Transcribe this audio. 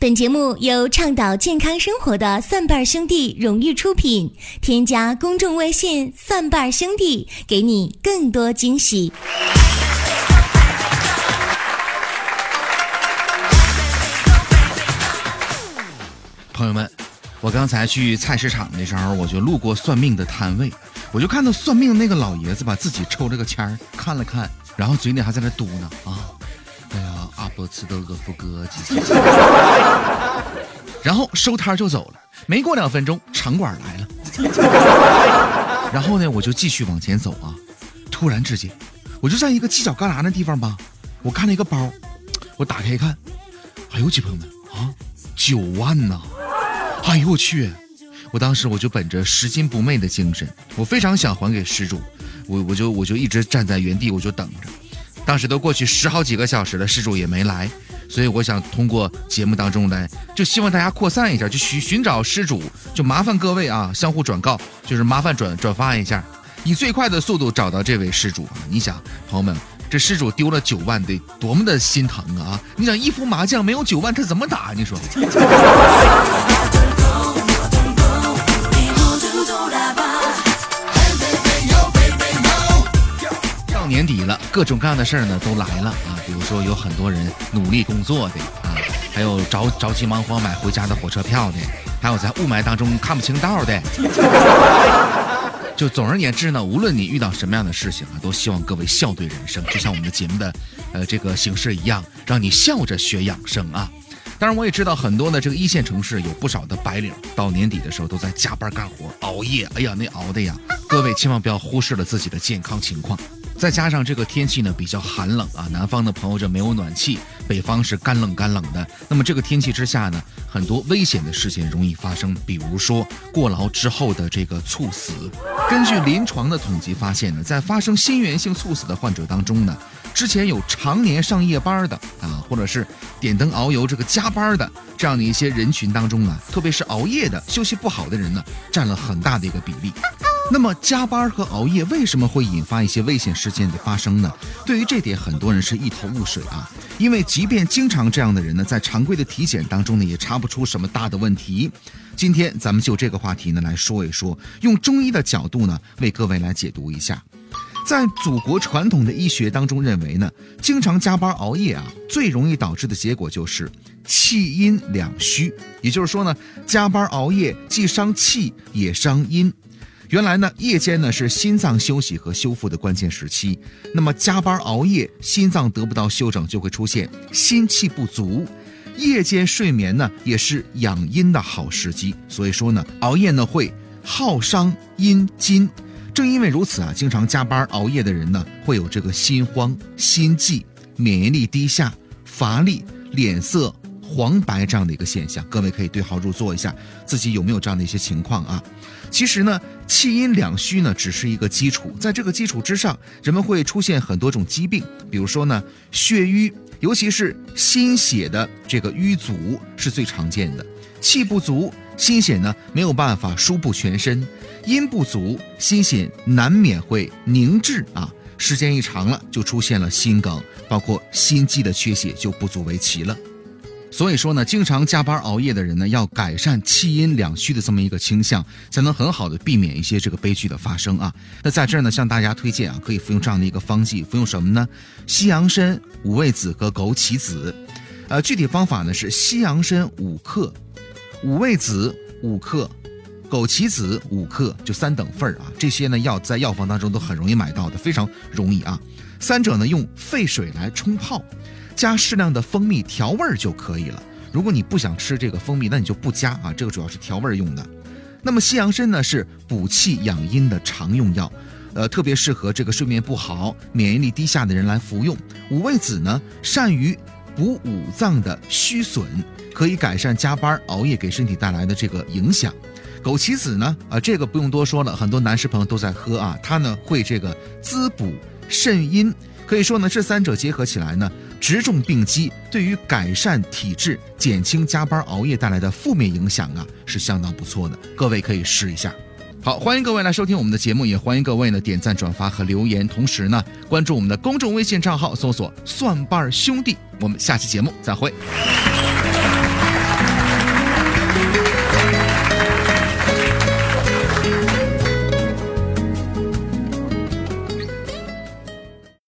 本节目由倡导健康生活的蒜瓣兄弟荣誉出品。添加公众微信“蒜瓣兄弟”，给你更多惊喜。朋友们，我刚才去菜市场的时候，我就路过算命的摊位，我就看到算命那个老爷子把自己抽了个签儿，看了看，然后嘴里还在那嘟囔啊。哎呀，啊波茨德勒夫哥，然后收摊就走了。没过两分钟，城管来了。然后呢，我就继续往前走啊。突然之间，我就在一个犄角旮旯的地方吧，我看了一个包，我打开一看，哎呦，朋友们啊，九万呐！哎呦我去！我当时我就本着拾金不昧的精神，我非常想还给失主，我我就我就一直站在原地，我就等着。当时都过去十好几个小时了，失主也没来，所以我想通过节目当中来，就希望大家扩散一下，就寻寻找失主，就麻烦各位啊，相互转告，就是麻烦转转发一下，以最快的速度找到这位失主啊！你想，朋友们，这失主丢了九万，得多么的心疼啊！你想一副麻将没有九万，他怎么打？你说？各种各样的事儿呢都来了啊！比如说有很多人努力工作的啊，还有着着急忙慌买回家的火车票的，还有在雾霾当中看不清道的。就总而言之呢，无论你遇到什么样的事情啊，都希望各位笑对人生，就像我们的节目的呃这个形式一样，让你笑着学养生啊。当然，我也知道很多的这个一线城市有不少的白领，到年底的时候都在加班干活、熬夜。哎呀，那熬的呀！各位千万不要忽视了自己的健康情况。再加上这个天气呢比较寒冷啊，南方的朋友这没有暖气，北方是干冷干冷的。那么这个天气之下呢，很多危险的事件容易发生，比如说过劳之后的这个猝死。根据临床的统计发现呢，在发生心源性猝死的患者当中呢，之前有常年上夜班的啊，或者是点灯熬油这个加班的这样的一些人群当中啊，特别是熬夜的休息不好的人呢，占了很大的一个比例。那么加班和熬夜为什么会引发一些危险事件的发生呢？对于这点，很多人是一头雾水啊。因为即便经常这样的人呢，在常规的体检当中呢，也查不出什么大的问题。今天咱们就这个话题呢来说一说，用中医的角度呢为各位来解读一下。在祖国传统的医学当中认为呢，经常加班熬夜啊，最容易导致的结果就是气阴两虚。也就是说呢，加班熬夜既伤气也伤阴。原来呢，夜间呢是心脏休息和修复的关键时期。那么加班熬夜，心脏得不到休整，就会出现心气不足。夜间睡眠呢，也是养阴的好时机。所以说呢，熬夜呢会耗伤阴筋。正因为如此啊，经常加班熬夜的人呢，会有这个心慌、心悸、免疫力低下、乏力、脸色黄白这样的一个现象。各位可以对号入座一下，自己有没有这样的一些情况啊？其实呢，气阴两虚呢，只是一个基础，在这个基础之上，人们会出现很多种疾病，比如说呢，血瘀，尤其是心血的这个瘀阻是最常见的。气不足，心血呢没有办法输布全身；阴不足，心血难免会凝滞啊，时间一长了，就出现了心梗，包括心肌的缺血就不足为奇了。所以说呢，经常加班熬夜的人呢，要改善气阴两虚的这么一个倾向，才能很好的避免一些这个悲剧的发生啊。那在这儿呢，向大家推荐啊，可以服用这样的一个方剂，服用什么呢？西洋参、五味子和枸杞子。呃，具体方法呢是西洋参五克，五味子五克，枸杞子五克，就三等份儿啊。这些呢药在药房当中都很容易买到的，非常容易啊。三者呢用沸水来冲泡。加适量的蜂蜜调味儿就可以了。如果你不想吃这个蜂蜜，那你就不加啊。这个主要是调味儿用的。那么西洋参呢是补气养阴的常用药，呃，特别适合这个睡眠不好、免疫力低下的人来服用。五味子呢善于补五脏的虚损，可以改善加班熬夜给身体带来的这个影响。枸杞子呢啊，这个不用多说了，很多男士朋友都在喝啊，它呢会这个滋补肾阴。可以说呢，这三者结合起来呢，直中病机，对于改善体质、减轻加班熬夜带来的负面影响啊，是相当不错的。各位可以试一下。好，欢迎各位来收听我们的节目，也欢迎各位呢点赞、转发和留言，同时呢关注我们的公众微信账号，搜索“蒜瓣兄弟”。我们下期节目再会。